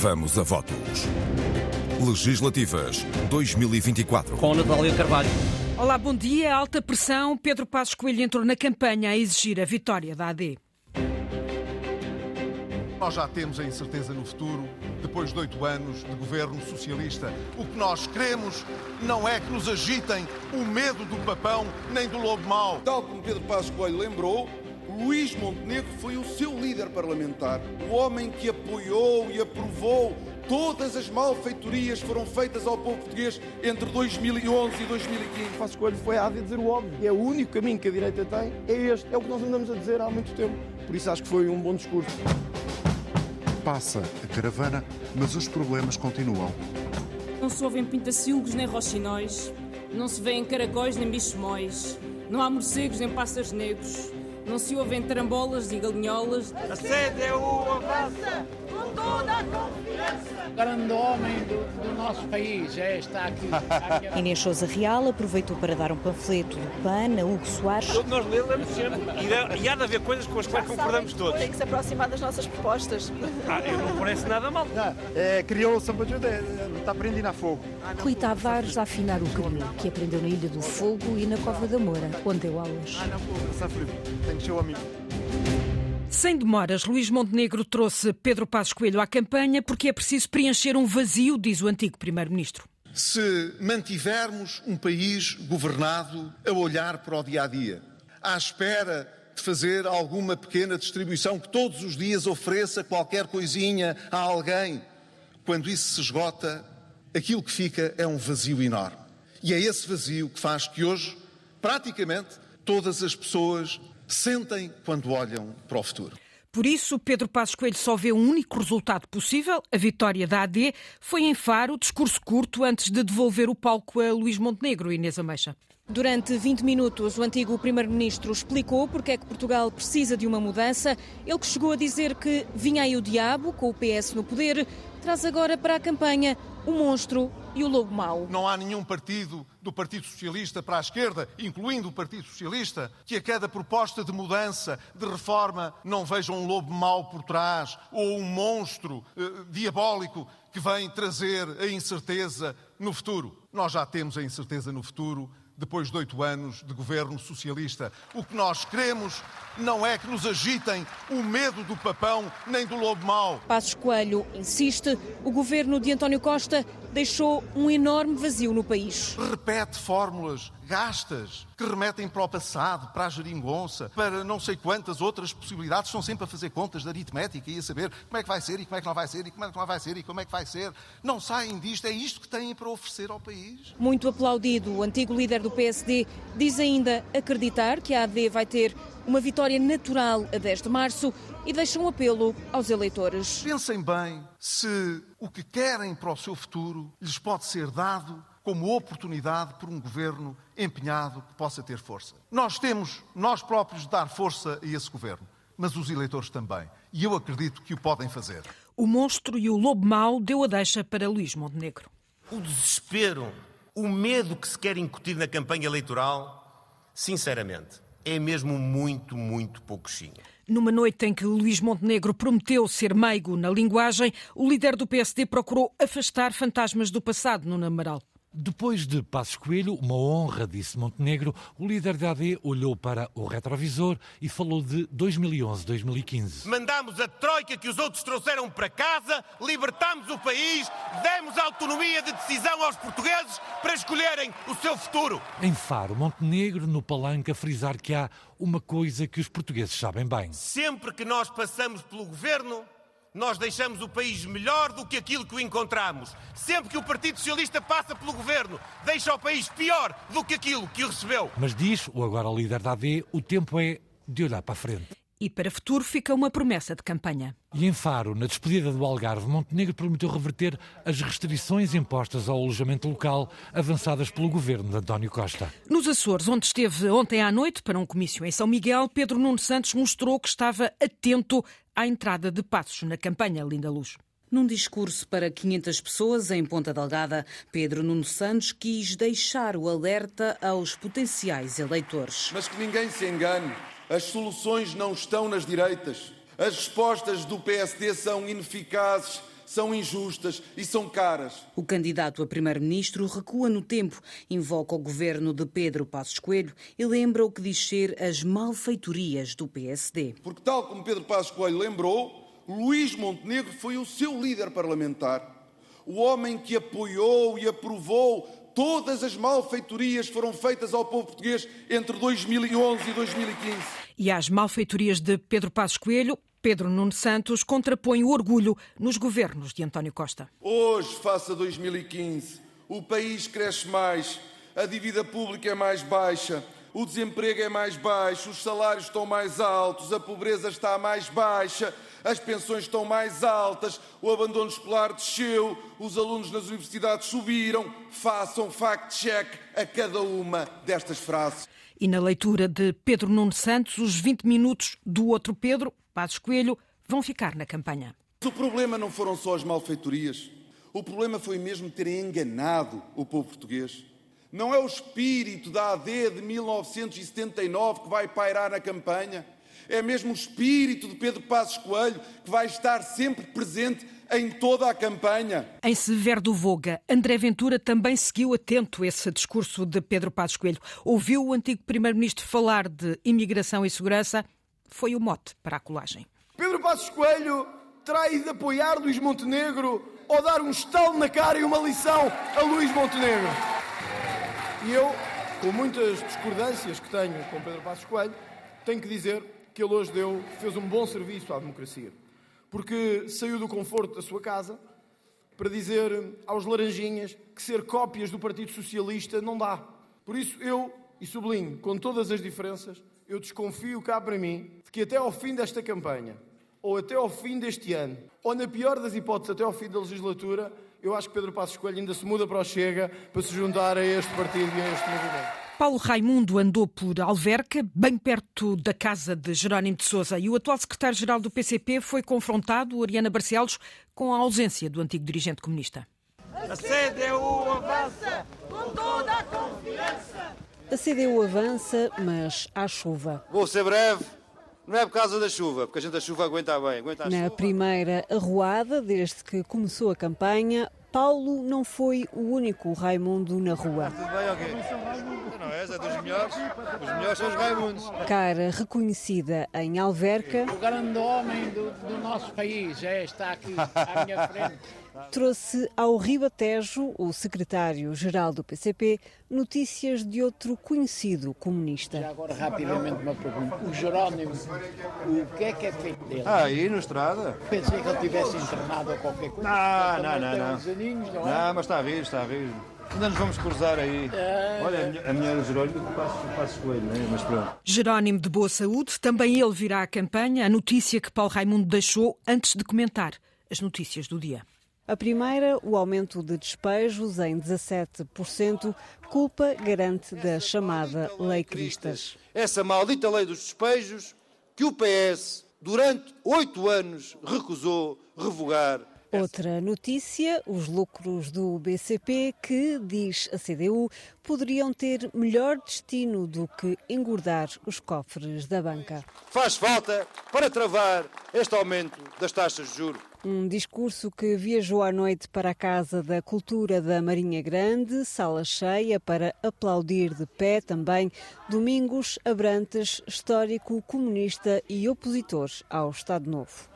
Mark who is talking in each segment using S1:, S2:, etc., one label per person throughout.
S1: Vamos a votos. Legislativas 2024.
S2: Com Natália Carvalho.
S3: Olá, bom dia. Alta pressão. Pedro Passos Coelho entrou na campanha a exigir a vitória da AD.
S4: Nós já temos a incerteza no futuro, depois de oito anos de governo socialista. O que nós queremos não é que nos agitem o medo do papão nem do lobo mau.
S5: Tal como Pedro Passos Coelho lembrou, Luís Montenegro foi o seu líder parlamentar, o homem que apoiou e aprovou todas as malfeitorias que foram feitas ao povo português entre 2011 e 2015.
S6: Passos Coelho foi a dizer o óbvio. É o único caminho que a direita tem, é este. É o que nós andamos a dizer há muito tempo. Por isso acho que foi um bom discurso.
S7: Passa a caravana, mas os problemas continuam.
S8: Não se ouvem pintacilgos nem roxinóis, não se vêem caracóis nem bichos não há morcegos nem pássaros negros, não se ouvem tarambolas e galinholas.
S9: A sede é o avança com toda a confiança.
S10: Grande homem do, do nosso país, é, está aqui. aqui.
S11: Inês Souza Real aproveitou para dar um panfleto do PAN a Hugo Soares.
S12: Nós lemos sempre e, e há de haver coisas com as quais concordamos todos.
S13: Tem que se aproximar das nossas propostas.
S12: Ah, eu não parece nada mal.
S14: Não, é, criou o Samba está aprendendo a fogo.
S11: Rui Tavares a afinar o crime, que aprendeu na Ilha do Fogo e na Cova da Moura, onde deu aulas.
S14: Ah, não, frio. Tem que ser o amigo.
S3: Sem demoras, Luís Montenegro trouxe Pedro Passos Coelho à campanha porque é preciso preencher um vazio, diz o antigo primeiro-ministro.
S4: Se mantivermos um país governado a olhar para o dia a dia, à espera de fazer alguma pequena distribuição que todos os dias ofereça qualquer coisinha a alguém, quando isso se esgota, aquilo que fica é um vazio enorme. E é esse vazio que faz que hoje, praticamente, todas as pessoas sentem quando olham para o futuro.
S3: Por isso, Pedro Passos Coelho só vê um único resultado possível, a vitória da AD. Foi em Faro, discurso curto antes de devolver o palco a Luís Montenegro, Inês Ameixa.
S8: Durante 20 minutos, o antigo Primeiro-Ministro explicou porque é que Portugal precisa de uma mudança. Ele que chegou a dizer que vinha aí o diabo, com o PS no poder, traz agora para a campanha o monstro e o lobo mau.
S4: Não há nenhum partido do Partido Socialista para a esquerda, incluindo o Partido Socialista, que a cada proposta de mudança, de reforma, não veja um lobo mau por trás ou um monstro eh, diabólico que vem trazer a incerteza no futuro. Nós já temos a incerteza no futuro depois de oito anos de governo socialista. O que nós queremos não é que nos agitem o medo do papão nem do lobo mau.
S8: Passos Coelho insiste, o governo de António Costa deixou um enorme vazio no país.
S4: Repete fórmulas gastas que remetem para o passado, para a geringonça, para não sei quantas outras possibilidades. Estão sempre a fazer contas de aritmética e a saber como é que vai ser e como é que não vai ser e como é que não vai ser e como é que vai ser. Não saem disto. É isto que têm para oferecer ao país.
S8: Muito aplaudido, o antigo líder do PSD diz ainda acreditar que a AD vai ter uma vitória natural a 10 de março e deixa um apelo aos eleitores.
S4: Pensem bem se o que querem para o seu futuro lhes pode ser dado como oportunidade por um governo empenhado que possa ter força. Nós temos, nós próprios, de dar força a esse governo, mas os eleitores também. E eu acredito que o podem fazer.
S3: O monstro e o lobo mau deu a deixa para Luís Montenegro.
S12: O desespero, o medo que se quer incutir na campanha eleitoral, sinceramente, é mesmo muito, muito pouquinho.
S3: Numa noite em que Luís Montenegro prometeu ser meigo na linguagem, o líder do PSD procurou afastar fantasmas do passado no Namaral.
S15: Depois de Passos Coelho, uma honra, disse Montenegro, o líder da AD olhou para o retrovisor e falou de 2011-2015.
S12: Mandámos a troika que os outros trouxeram para casa, libertámos o país, demos autonomia de decisão aos portugueses para escolherem o seu futuro.
S15: Em Faro, Montenegro, no palanque, a frisar que há uma coisa que os portugueses sabem bem.
S12: Sempre que nós passamos pelo governo, nós deixamos o país melhor do que aquilo que o encontramos. Sempre que o Partido Socialista passa pelo governo, deixa o país pior do que aquilo que o recebeu.
S15: Mas diz o agora líder da AD, o tempo é de olhar para a frente.
S3: E para futuro fica uma promessa de campanha.
S15: E em Faro, na despedida do Algarve, Montenegro prometeu reverter as restrições impostas ao alojamento local avançadas pelo governo de António Costa.
S3: Nos Açores, onde esteve ontem à noite para um comício em São Miguel, Pedro Nuno Santos mostrou que estava atento à entrada de passos na campanha Linda Luz.
S16: Num discurso para 500 pessoas em Ponta Delgada, Pedro Nuno Santos quis deixar o alerta aos potenciais eleitores.
S5: Mas que ninguém se engane. As soluções não estão nas direitas. As respostas do PSD são ineficazes são injustas e são caras.
S16: O candidato a primeiro-ministro recua no tempo, invoca o governo de Pedro Passos Coelho e lembra o que diz ser as malfeitorias do PSD.
S5: Porque, tal como Pedro Passos Coelho lembrou, Luís Montenegro foi o seu líder parlamentar, o homem que apoiou e aprovou todas as malfeitorias foram feitas ao povo português entre 2011 e 2015.
S3: E às malfeitorias de Pedro Passos Coelho, Pedro Nuno Santos contrapõe o orgulho nos governos de António Costa.
S5: Hoje, face a 2015, o país cresce mais, a dívida pública é mais baixa, o desemprego é mais baixo, os salários estão mais altos, a pobreza está mais baixa, as pensões estão mais altas, o abandono escolar desceu, os alunos nas universidades subiram. Façam fact-check a cada uma destas frases.
S3: E na leitura de Pedro Nuno Santos, os 20 minutos do outro Pedro, Passos Coelho, vão ficar na campanha.
S5: O problema não foram só as malfeitorias. O problema foi mesmo terem enganado o povo português. Não é o espírito da AD de 1979 que vai pairar na campanha. É mesmo o espírito de Pedro Passos Coelho que vai estar sempre presente em toda a campanha.
S3: Em Severo do Voga, André Ventura também seguiu atento esse discurso de Pedro Passos Coelho. Ouviu o antigo primeiro-ministro falar de imigração e segurança. Foi o mote para a colagem.
S6: Pedro Passos Coelho terá ido apoiar Luís Montenegro ou dar um estalo na cara e uma lição a Luís Montenegro. E eu, com muitas discordâncias que tenho com Pedro Passos Coelho, tenho que dizer que ele hoje deu, fez um bom serviço à democracia. Porque saiu do conforto da sua casa para dizer aos laranjinhas que ser cópias do Partido Socialista não dá. Por isso eu, e sublinho, com todas as diferenças, eu desconfio cá para mim de que até ao fim desta campanha, ou até ao fim deste ano, ou na pior das hipóteses, até ao fim da legislatura, eu acho que Pedro Passos Coelho ainda se muda para o Chega para se juntar a este partido e a este movimento.
S3: Paulo Raimundo andou por Alverca, bem perto da casa de Jerónimo de Sousa, e o atual secretário-geral do PCP foi confrontado, Oriana Barcelos, com a ausência do antigo dirigente comunista.
S9: A CDU avança com toda a confiança.
S11: A CDU avança, mas há chuva.
S2: Vou ser breve. Não é por causa da chuva, porque a gente a chuva aguenta bem. Aguenta a
S11: Na
S2: chuva.
S11: primeira arruada, desde que começou a campanha, Paulo não foi o único Raimundo na rua.
S2: Tudo bem, ok? Não és, é dos melhores. Os melhores são os Raimundos.
S11: Cara reconhecida em Alverca,
S10: O grande homem do, do nosso país é, está aqui à minha frente.
S11: trouxe ao Ribatejo, o secretário-geral do PCP, notícias de outro conhecido comunista.
S10: Já agora, rapidamente, uma pergunta. O Jerónimo, o que é que é feito dele?
S2: Ah, aí no estrada?
S10: Pensei que ele tivesse internado ou qualquer coisa.
S2: Não, não, não, não.
S10: uns aninhos, não é?
S2: Não, mas está a vir, está a vir. Ainda nos vamos cruzar aí. Olha, a minha- minha Jerónimo passo, passo coelho, né? mas pronto.
S3: Jerónimo de Boa Saúde, também ele virá à campanha, a notícia que Paulo Raimundo deixou antes de comentar as notícias do dia.
S11: A primeira, o aumento de despejos em 17%, culpa garante da chamada Lei Cristas.
S2: Essa maldita lei dos despejos que o PS, durante oito anos, recusou revogar.
S11: Outra notícia, os lucros do BCP, que, diz a CDU, poderiam ter melhor destino do que engordar os cofres da banca.
S2: Faz falta para travar este aumento das taxas de juros.
S11: Um discurso que viajou à noite para a Casa da Cultura da Marinha Grande, sala cheia para aplaudir de pé também Domingos Abrantes, histórico comunista e opositor ao Estado Novo.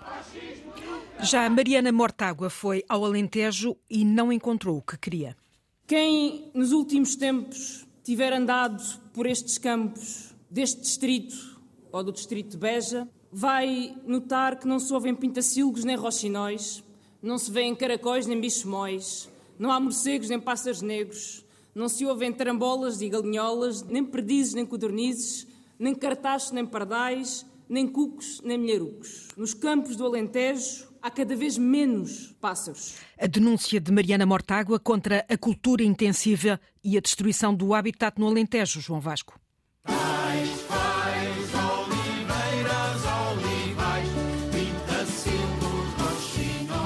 S3: Já Mariana Mortágua foi ao Alentejo e não encontrou o que queria.
S17: Quem nos últimos tempos tiver andado por estes campos deste distrito ou do distrito de Beja, vai notar que não se ouvem pintacilgos nem roxinóis, não se vêem caracóis nem bichomóis, não há morcegos nem pássaros negros, não se ouvem tarambolas e galinholas, nem perdizes nem codornizes, nem cartachos nem pardais, nem cucos nem milharucos. Nos campos do Alentejo há cada vez menos pássaros.
S3: A denúncia de Mariana Mortágua contra a cultura intensiva e a destruição do habitat no Alentejo, João Vasco.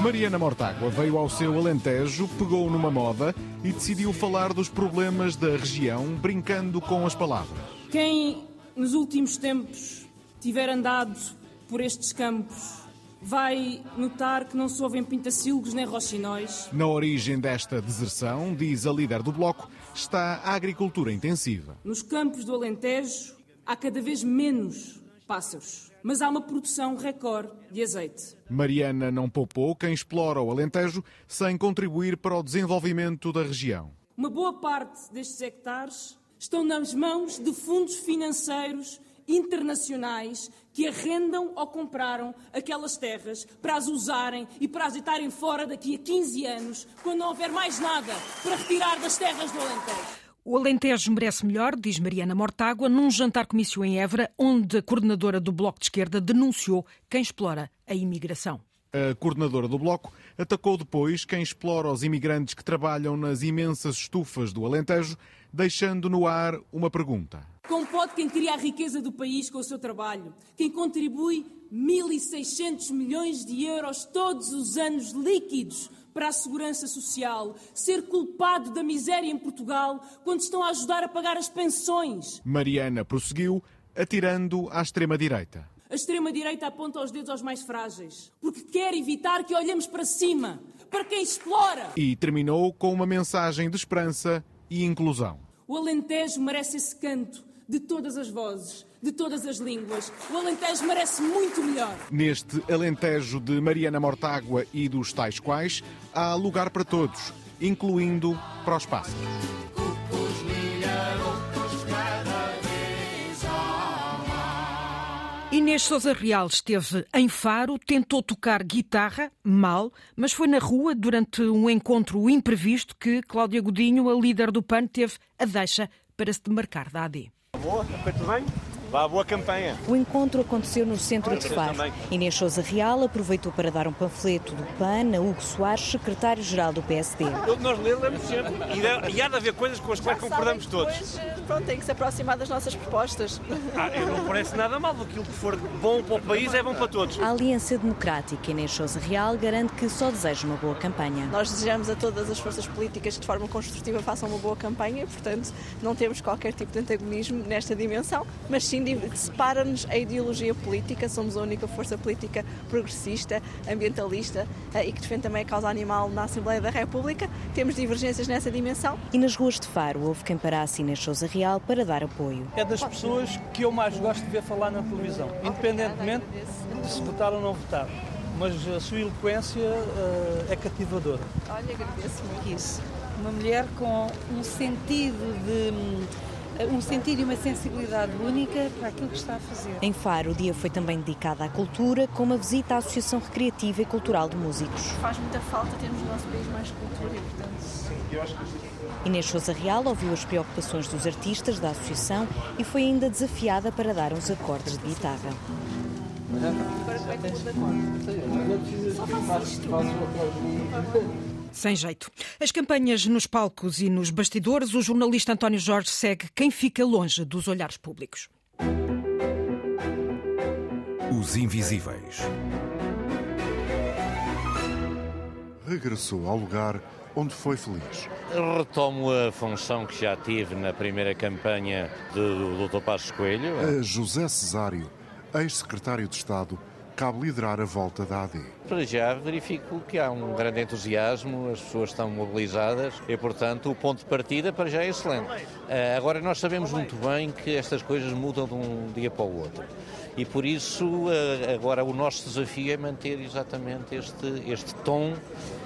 S18: Mariana Mortágua veio ao seu Alentejo, pegou numa moda e decidiu falar dos problemas da região, brincando com as palavras.
S17: Quem nos últimos tempos tiver andado por estes campos vai notar que não se ouvem pintacilgos nem roxinóis.
S18: Na origem desta deserção, diz a líder do Bloco, está a agricultura intensiva.
S17: Nos campos do Alentejo há cada vez menos pássaros, mas há uma produção recorde de azeite.
S18: Mariana não poupou quem explora o Alentejo sem contribuir para o desenvolvimento da região.
S17: Uma boa parte destes hectares estão nas mãos de fundos financeiros internacionais que arrendam ou compraram aquelas terras para as usarem e para as deitarem fora daqui a 15 anos, quando não houver mais nada para retirar das terras do Alentejo.
S3: O Alentejo merece melhor, diz Mariana Mortágua, num jantar comício em Évora, onde a coordenadora do Bloco de Esquerda denunciou quem explora a imigração.
S18: A coordenadora do Bloco atacou depois quem explora os imigrantes que trabalham nas imensas estufas do Alentejo, deixando no ar uma pergunta.
S17: Como pode quem cria a riqueza do país com o seu trabalho, quem contribui 1.600 milhões de euros todos os anos líquidos para a segurança social, ser culpado da miséria em Portugal quando estão a ajudar a pagar as pensões?
S18: Mariana prosseguiu, atirando à extrema-direita.
S17: A extrema-direita aponta os dedos aos mais frágeis, porque quer evitar que olhemos para cima, para quem explora.
S18: E terminou com uma mensagem de esperança e inclusão.
S17: O Alentejo merece esse canto de todas as vozes, de todas as línguas. O Alentejo merece muito melhor.
S18: Neste Alentejo de Mariana Mortágua e dos tais quais, há lugar para todos, incluindo para os pássaros.
S3: Inês Souza Real esteve em Faro, tentou tocar guitarra, mal, mas foi na rua durante um encontro imprevisto que Cláudia Godinho, a líder do PAN, teve a deixa para se demarcar da AD.
S19: Boa, tudo bem? Vá, boa campanha.
S20: O encontro aconteceu no centro de Faro. Inês Souza Real aproveitou para dar um panfleto do PAN a Hugo Soares, secretário-geral do PSD.
S19: Nós lemos sempre e, e há de haver coisas com as quais concordamos todos.
S13: Pronto, tem que se aproximar das nossas propostas.
S19: Ah, eu não parece nada mal. Aquilo que for bom para o país é bom para todos.
S20: A Aliança Democrática Inês Souza Real garante que só deseja uma boa campanha.
S13: Nós desejamos a todas as forças políticas que de forma construtiva façam uma boa campanha, portanto não temos qualquer tipo de antagonismo nesta dimensão, mas sim separa-nos a ideologia política, somos a única força política progressista, ambientalista eh, e que defende também a causa animal na Assembleia da República. Temos divergências nessa dimensão.
S20: E nas ruas de Faro houve quem parasse Inês Souza Real para dar apoio.
S21: É das pessoas que eu mais gosto de ver falar na televisão, independentemente de se votar ou não votar. Mas a sua eloquência uh, é cativadora.
S13: Olha, agradeço muito
S22: isso. Uma mulher com um sentido de um sentido e uma sensibilidade única para aquilo que está a fazer.
S20: Em Faro, o dia foi também dedicado à cultura, com uma visita à Associação Recreativa e Cultural de Músicos.
S13: Faz muita falta termos no nosso país mais cultura e, portanto...
S20: Inês Souza Real ouviu as preocupações dos artistas da associação e foi ainda desafiada para dar uns acordes de guitarra.
S13: Agora como é que muda acordes? Só faço isto.
S3: Sem jeito. As campanhas nos palcos e nos bastidores, o jornalista António Jorge segue quem fica longe dos olhares públicos.
S1: Os Invisíveis.
S7: Regressou ao lugar onde foi feliz.
S23: Retomo a função que já tive na primeira campanha do Dr. Passos Coelho.
S7: A José Cesário, ex-secretário de Estado, cabe liderar a volta da AD.
S23: Para já verifico que há um grande entusiasmo, as pessoas estão mobilizadas e, portanto, o ponto de partida para já é excelente. Ah, agora, nós sabemos muito bem que estas coisas mudam de um dia para o outro. E por isso, ah, agora o nosso desafio é manter exatamente este, este tom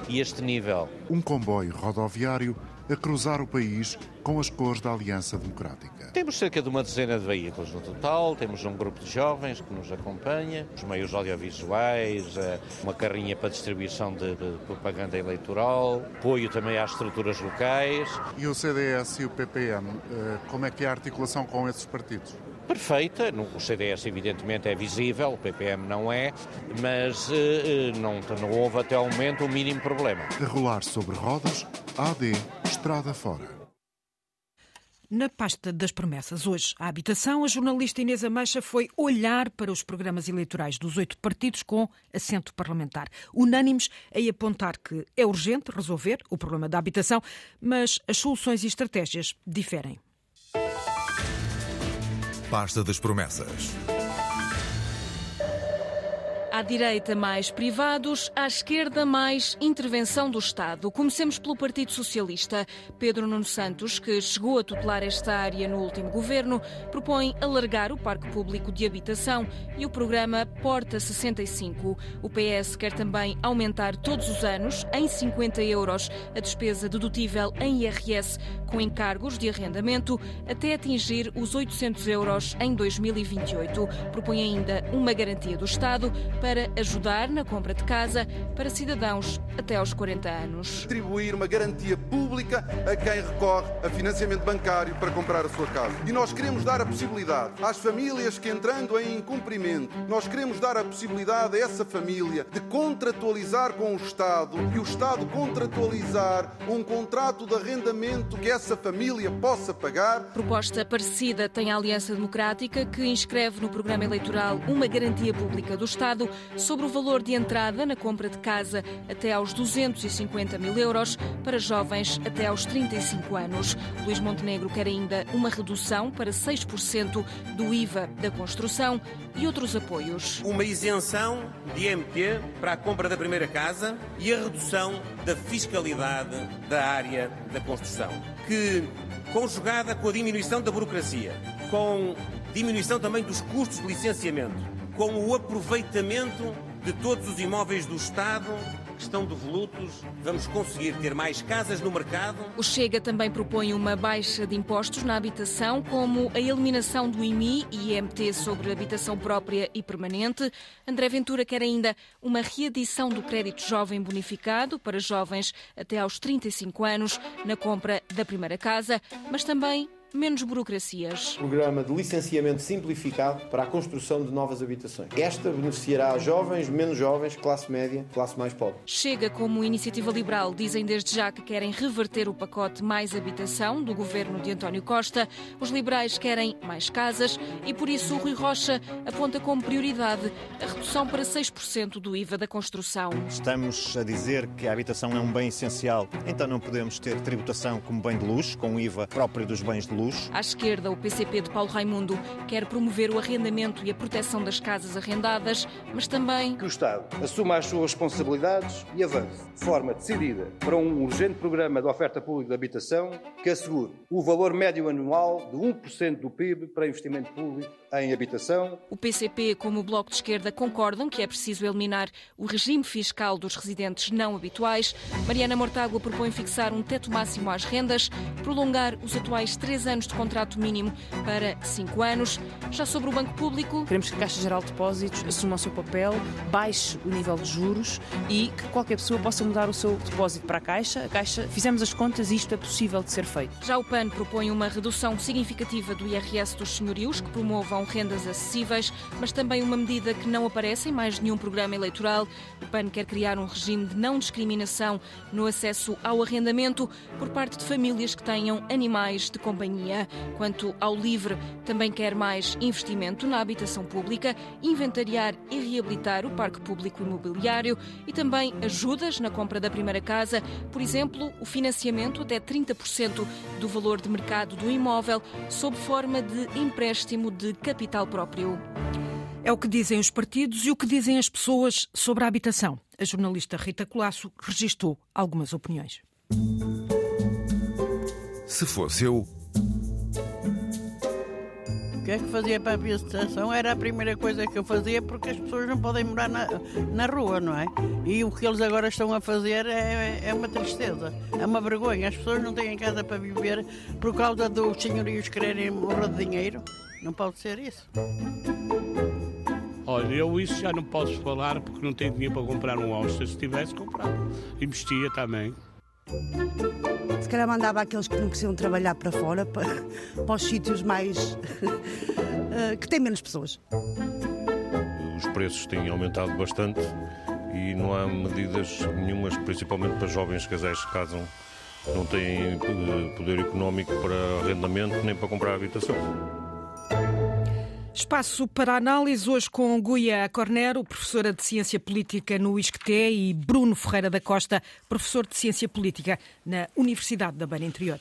S23: e este nível.
S7: Um comboio rodoviário a cruzar o país com as cores da Aliança Democrática.
S23: Temos cerca de uma dezena de veículos no total, temos um grupo de jovens que nos acompanha, os meios audiovisuais, eh, uma carrinha para distribuição de, de propaganda eleitoral, apoio também às estruturas locais.
S7: E o CDS e o PPM, eh, como é que é a articulação com esses partidos?
S23: perfeita. O CDS, evidentemente, é visível, o PPM não é, mas eh, não, não houve até ao momento o mínimo problema.
S7: A rolar sobre rodas, AD, estrada fora.
S3: Na pasta das promessas, hoje, a habitação, a jornalista Inês Ameixa foi olhar para os programas eleitorais dos oito partidos com assento parlamentar, unânimes em apontar que é urgente resolver o problema da habitação, mas as soluções e estratégias diferem.
S1: Pasta das promessas.
S24: À direita, mais privados, à esquerda, mais intervenção do Estado. Comecemos pelo Partido Socialista. Pedro Nuno Santos, que chegou a tutelar esta área no último governo, propõe alargar o parque público de habitação e o programa Porta 65. O PS quer também aumentar todos os anos, em 50 euros, a despesa dedutível em IRS com encargos de arrendamento até atingir os 800 euros em 2028. Propõe ainda uma garantia do Estado para ajudar na compra de casa para cidadãos até aos 40 anos.
S5: Atribuir uma garantia pública a quem recorre a financiamento bancário para comprar a sua casa. E nós queremos dar a possibilidade às famílias que entrando em incumprimento, nós queremos dar a possibilidade a essa família de contratualizar com o Estado e o Estado contratualizar um contrato de arrendamento que essa família possa pagar.
S24: Proposta parecida tem a Aliança Democrática que inscreve no programa eleitoral uma garantia pública do Estado sobre o valor de entrada na compra de casa até aos 250 mil euros para jovens até aos 35 anos. Luís Montenegro quer ainda uma redução para 6% do IVA da construção e outros apoios.
S12: Uma isenção de IMT para a compra da primeira casa e a redução da fiscalidade da área da construção, que conjugada com a diminuição da burocracia, com diminuição também dos custos de licenciamento, com o aproveitamento de todos os imóveis do Estado que estão devolutos, vamos conseguir ter mais casas no mercado.
S24: O Chega também propõe uma baixa de impostos na habitação, como a eliminação do IMI e IMT sobre habitação própria e permanente. André Ventura quer ainda uma readição do crédito jovem bonificado para jovens até aos 35 anos na compra da primeira casa, mas também menos burocracias.
S25: Programa de licenciamento simplificado para a construção de novas habitações. Esta beneficiará jovens, menos jovens, classe média, classe mais pobre.
S24: Chega como iniciativa liberal, dizem desde já que querem reverter o pacote Mais Habitação do governo de António Costa. Os liberais querem mais casas e por isso o Rui Rocha aponta como prioridade a redução para 6% do IVA da construção.
S26: Estamos a dizer que a habitação é um bem essencial, então não podemos ter tributação como bem de luxo, com o IVA próprio dos bens de luxo luz.
S24: À esquerda, o PCP de Paulo Raimundo quer promover o arrendamento e a proteção das casas arrendadas, mas também
S27: que o Estado assuma as suas responsabilidades e avance de forma decidida para um urgente programa de oferta pública de habitação que assegure o valor médio anual de 1% do PIB para investimento público em habitação.
S24: O PCP, como o Bloco de Esquerda, concordam que é preciso eliminar o regime fiscal dos residentes não habituais. Mariana Mortágua propõe fixar um teto máximo às rendas, prolongar os atuais três anos de contrato mínimo para cinco anos. Já sobre o Banco Público.
S28: Queremos que a Caixa Geral de Depósitos assuma o seu papel, baixe o nível de juros e que qualquer pessoa possa mudar o seu depósito para a Caixa. A Caixa, fizemos as contas e isto é possível de ser feito.
S24: Já o PAN propõe uma redução significativa do IRS dos senhorios que promovam rendas acessíveis, mas também uma medida que não aparece em mais nenhum programa eleitoral. O PAN quer criar um regime de não discriminação no acesso ao arrendamento por parte de famílias que tenham animais de companhia. Quanto ao LIVRE, também quer mais investimento na habitação pública, inventariar e reabilitar o parque público imobiliário e também ajudas na compra da primeira casa, por exemplo, o financiamento até 30% do valor de mercado do imóvel, sob forma de empréstimo de capital próprio.
S3: É o que dizem os partidos e o que dizem as pessoas sobre a habitação. A jornalista Rita Colasso registou algumas opiniões.
S1: Se fosse eu,
S29: o que é que fazia para a habitação era a primeira coisa que eu fazia porque as pessoas não podem morar na, na rua, não é? E o que eles agora estão a fazer é, é uma tristeza, é uma vergonha. As pessoas não têm casa para viver por causa dos senhorios quererem morrer de dinheiro. Não pode ser isso.
S30: Olha, eu isso já não posso falar porque não tenho dinheiro para comprar um Austin. Se tivesse comprado, investia também.
S31: Se calhar mandava aqueles que não precisam trabalhar para fora, para, para os sítios mais. Eh, que têm menos pessoas.
S32: Os preços têm aumentado bastante e não há medidas nenhumas, principalmente para jovens casais que casam, não têm eh, poder económico para arrendamento nem para comprar habitação.
S3: Espaço para análise hoje com Guia Cornero, professora de Ciência Política no ISCTE, e Bruno Ferreira da Costa, professor de Ciência Política na Universidade da Beira Interior.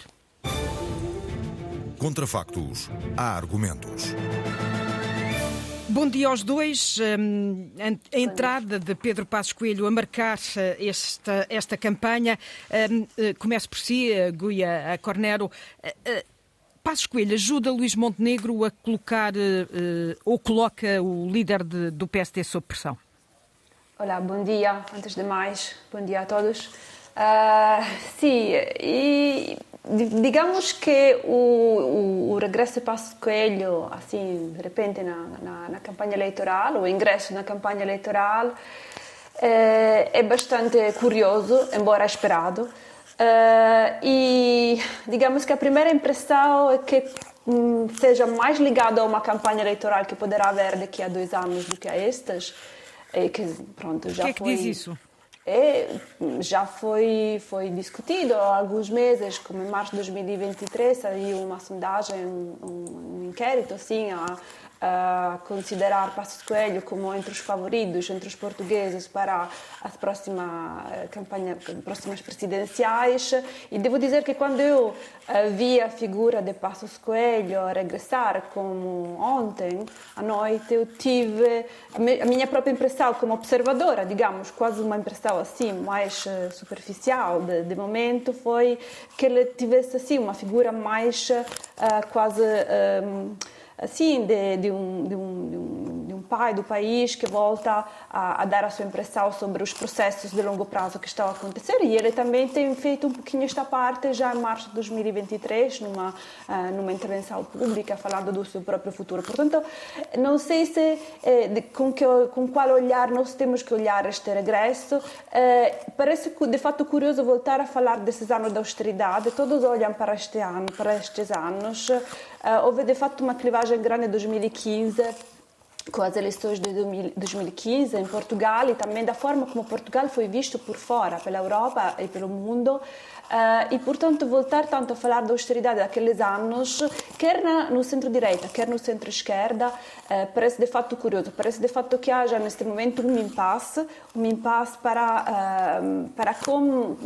S1: Contra factos, há argumentos.
S3: Bom dia aos dois. Hum, a entrada de Pedro Passos Coelho a marcar eh, esta, esta campanha. Hum, eh, começo por si, eh, Guia Cornero. Passos Coelho ajuda Luís Montenegro a colocar ou coloca o líder de, do PSD sob pressão?
S33: Olá, bom dia. Antes de mais, bom dia a todos. Uh, sim, e digamos que o, o, o, regresso de Passo Coelho, assim, de repente na, na, na, campanha eleitoral, o ingresso na campanha eleitoral, é, é bastante curioso, embora esperado. Uh, e digamos que a primeira impressão é que um, seja mais ligado a uma campanha eleitoral que poderá haver daqui a dois anos do que a estas.
S3: E que, pronto, já que é que foi... diz isso?
S33: É, já foi, foi discutido há alguns meses, como em março de 2023 saiu uma sondagem, um, um inquérito assim, a, a considerar Passos Coelho como entre os favoritos, entre os portugueses para as próximas eh, campanhas, próximas presidenciais. E devo dizer que quando eu eh, vi a figura de Passos Coelho regressar, como ontem à noite, eu tive a minha própria impressão como observadora, digamos, quase uma impressão assim mais eh, superficial de, de momento, foi que ele tivesse assim uma figura mais uh, quase um, assim, de, de, um, de, um, de, um, pai do país que volta a, a, dar a sua impressão sobre os processos de longo prazo que estão a acontecer. E ele também tem feito um pouquinho esta parte já em março de 2023, numa, uh, numa intervenção pública, falando do seu próprio futuro. Portanto, não sei se eh, de, com, que, com qual olhar nós temos que olhar este regresso. Eh, parece, de fato, curioso voltar a falar desses anos de austeridade. Todos olham para este ano, para estes anos. Uh, houve de facto uma clivagem grande em 2015 com as eleições de 2015 em Portugal e também da forma como Portugal foi visto por fora, pela Europa e pelo mundo. Uh, e, portanto, voltar tanto a falar da austeridade daqueles anos, quer no centro-direita, quer no centro-esquerda, uh, parece de fato curioso. Parece de fato que haja neste momento um impasse, um impasse para, uh, para como,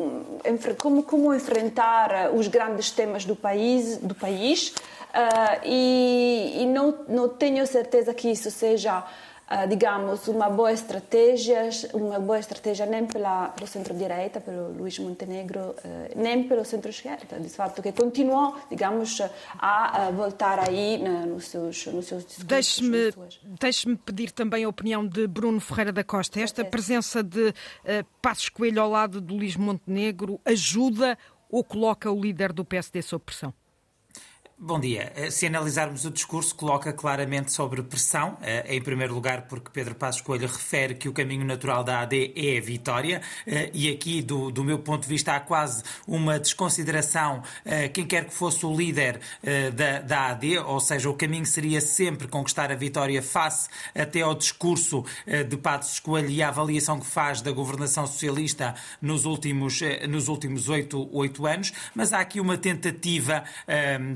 S33: como, como enfrentar os grandes temas do país, do país Uh, e, e não, não, tenho certeza que isso seja, uh, digamos, uma boa estratégia, uma boa estratégia nem pela, pelo centro-direita, pelo Luís Montenegro, uh, nem pelo centro-esquerda, de fato, que continuam, digamos, a, voltar aí nos, seus, nos seus discursos.
S3: Deixe-me deixe pedir também a opinião de Bruno Ferreira da Costa. Esta presença de Passos Coelho ao lado de Luís Montenegro ajuda ou coloca o líder do PSD sob pressão?
S34: Bom dia. Eh, se analisarmos o discurso, coloca claramente sobre pressão, eh, em primeiro lugar porque Pedro Passos Coelho refere que o caminho natural da AD é a vitória, eh, e aqui, do, do meu ponto de vista, há quase uma desconsideração, quem quer que fosse o líder da, da AD, ou seja, o caminho seria sempre conquistar a vitória face até ao discurso de Passos Coelho e à avaliação que faz da governação socialista nos últimos, nos últimos oito, oito anos, mas há aqui uma tentativa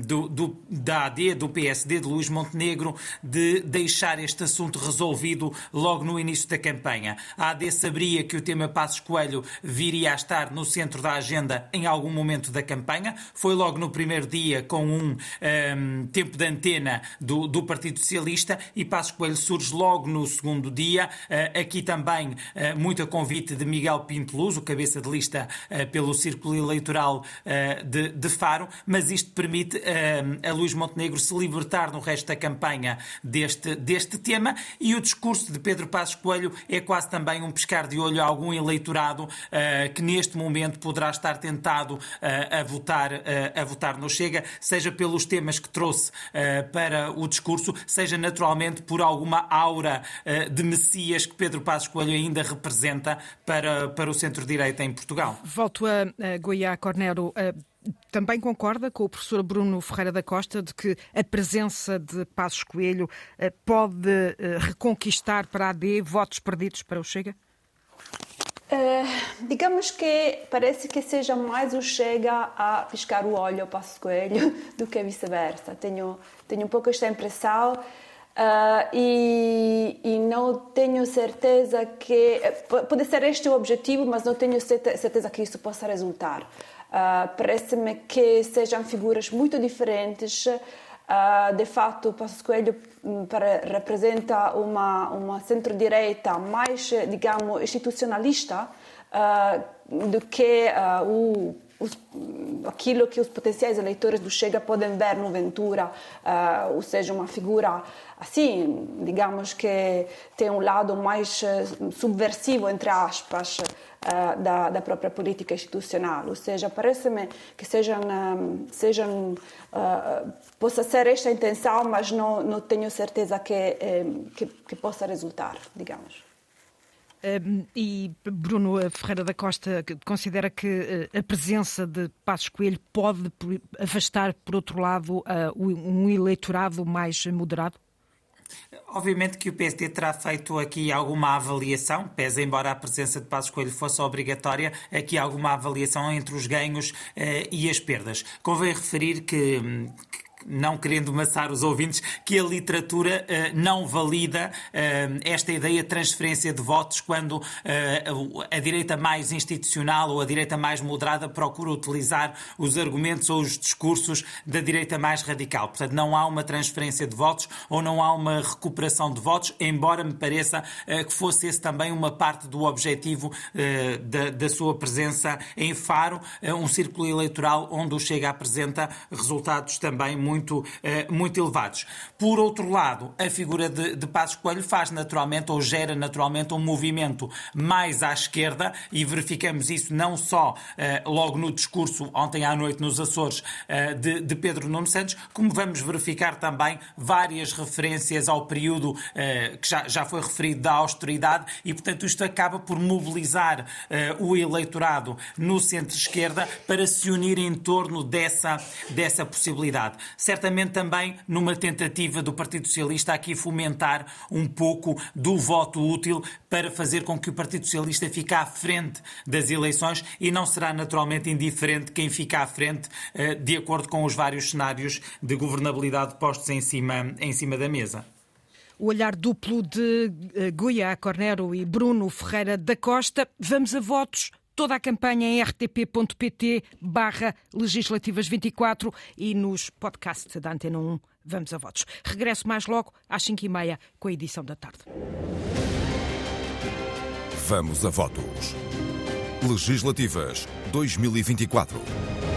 S34: do do, da AD, do PSD, de Luís Montenegro, de deixar este assunto resolvido logo no início da campanha. A AD saberia que o tema Passos Coelho viria a estar no centro da agenda em algum momento da campanha. Foi logo no primeiro dia com um, um tempo de antena do, do, Partido Socialista e Passos Coelho surge logo no segundo dia. Uh, aqui também uh, muito a convite de Miguel Pinto Luz, o cabeça de lista uh, pelo Círculo Eleitoral de, de, Faro, mas isto permite a Luís Montenegro se libertar no resto da campanha deste, deste tema e o discurso de Pedro Passos Coelho é quase também um pescar de olho a algum eleitorado uh, que neste momento poderá estar tentado uh, a, votar, uh, a votar no Chega, seja pelos temas que trouxe para o discurso, seja naturalmente por alguma aura de Messias que Pedro Passos Coelho ainda representa para, para o centro-direita em Portugal.
S3: Volto a, a Goiá Cornero também concorda com o professor Bruno Ferreira da Costa de que a presença de Passos Coelho eh, pode eh, reconquistar para a AD votos perdidos para o Chega?
S33: Uh, digamos que parece que seja mais o Chega a piscar o olho ao Passos Coelho do que vice-versa. Tenho, tenho um pouco esta impressão. Uh, e, e, não tenho certeza que. Pode ser este o objetivo, mas não tenho certeza que isso possa resultar. Uh, Parece-me que sejam figuras muito diferentes. Uh, de fato, Passos Coelho um, para, representa uma, uma centro-direita mais, digamos, institucionalista uh, do que o os, aquilo que os potenciais eleitores do Chega podem ver no Ventura, uh, ou seja, uma figura assim, digamos que tem um lado mais uh, subversivo, entre aspas, uh, da, da, própria política institucional. Ou seja, parece-me que sejam, sejam possa ser esta a intenção, mas não, não tenho certeza que, eh, que, que possa resultar, digamos.
S3: E Bruno Ferreira da Costa considera que uh, a presença de Passos Coelho pode afastar, por outro lado, uh, um eleitorado mais moderado?
S34: Obviamente que o PSD terá feito aqui alguma avaliação, pese embora a presença de Passos Coelho fosse obrigatória, aqui alguma avaliação entre os ganhos uh, e as perdas. Convém referir que, que não querendo maçar os ouvintes, que a literatura uh, não valida uh, esta ideia de transferência de votos quando uh, a direita mais institucional ou a direita mais moderada procura utilizar os argumentos ou os discursos da direita mais radical. Portanto, não há uma transferência de votos ou não há uma recuperação de votos, embora me pareça que fosse esse também uma parte do objetivo da, da, sua presença em Faro, um círculo eleitoral onde o Chega apresenta resultados também muito muito, eh, muito elevados. Por outro lado, a figura de, de Passos Coelho faz naturalmente ou gera naturalmente um movimento mais à esquerda e verificamos isso não só eh, logo no discurso ontem à noite nos Açores eh, de, de Pedro Nuno Santos, como vamos verificar também várias referências ao período que já, já foi referido da austeridade e, portanto, isto acaba por mobilizar o eleitorado no centro-esquerda para se unir em torno dessa, dessa possibilidade certamente também numa tentativa do Partido Socialista aqui fomentar um pouco do voto útil para fazer com que o Partido Socialista fique à frente das eleições e não será naturalmente indiferente quem fica à frente, eh, de acordo com os vários cenários de governabilidade postos em cima, em cima da mesa.
S3: O olhar duplo de eh, Guia Cornero e Bruno Ferreira da Costa. Vamos a votos toda a campanha em rtp.pt barra legislativas 24 e nos podcasts da Antena 1. Vamos a votos. Regresso mais logo às 5h30 com a edição da tarde.
S1: Vamos a votos. Legislativas 2024.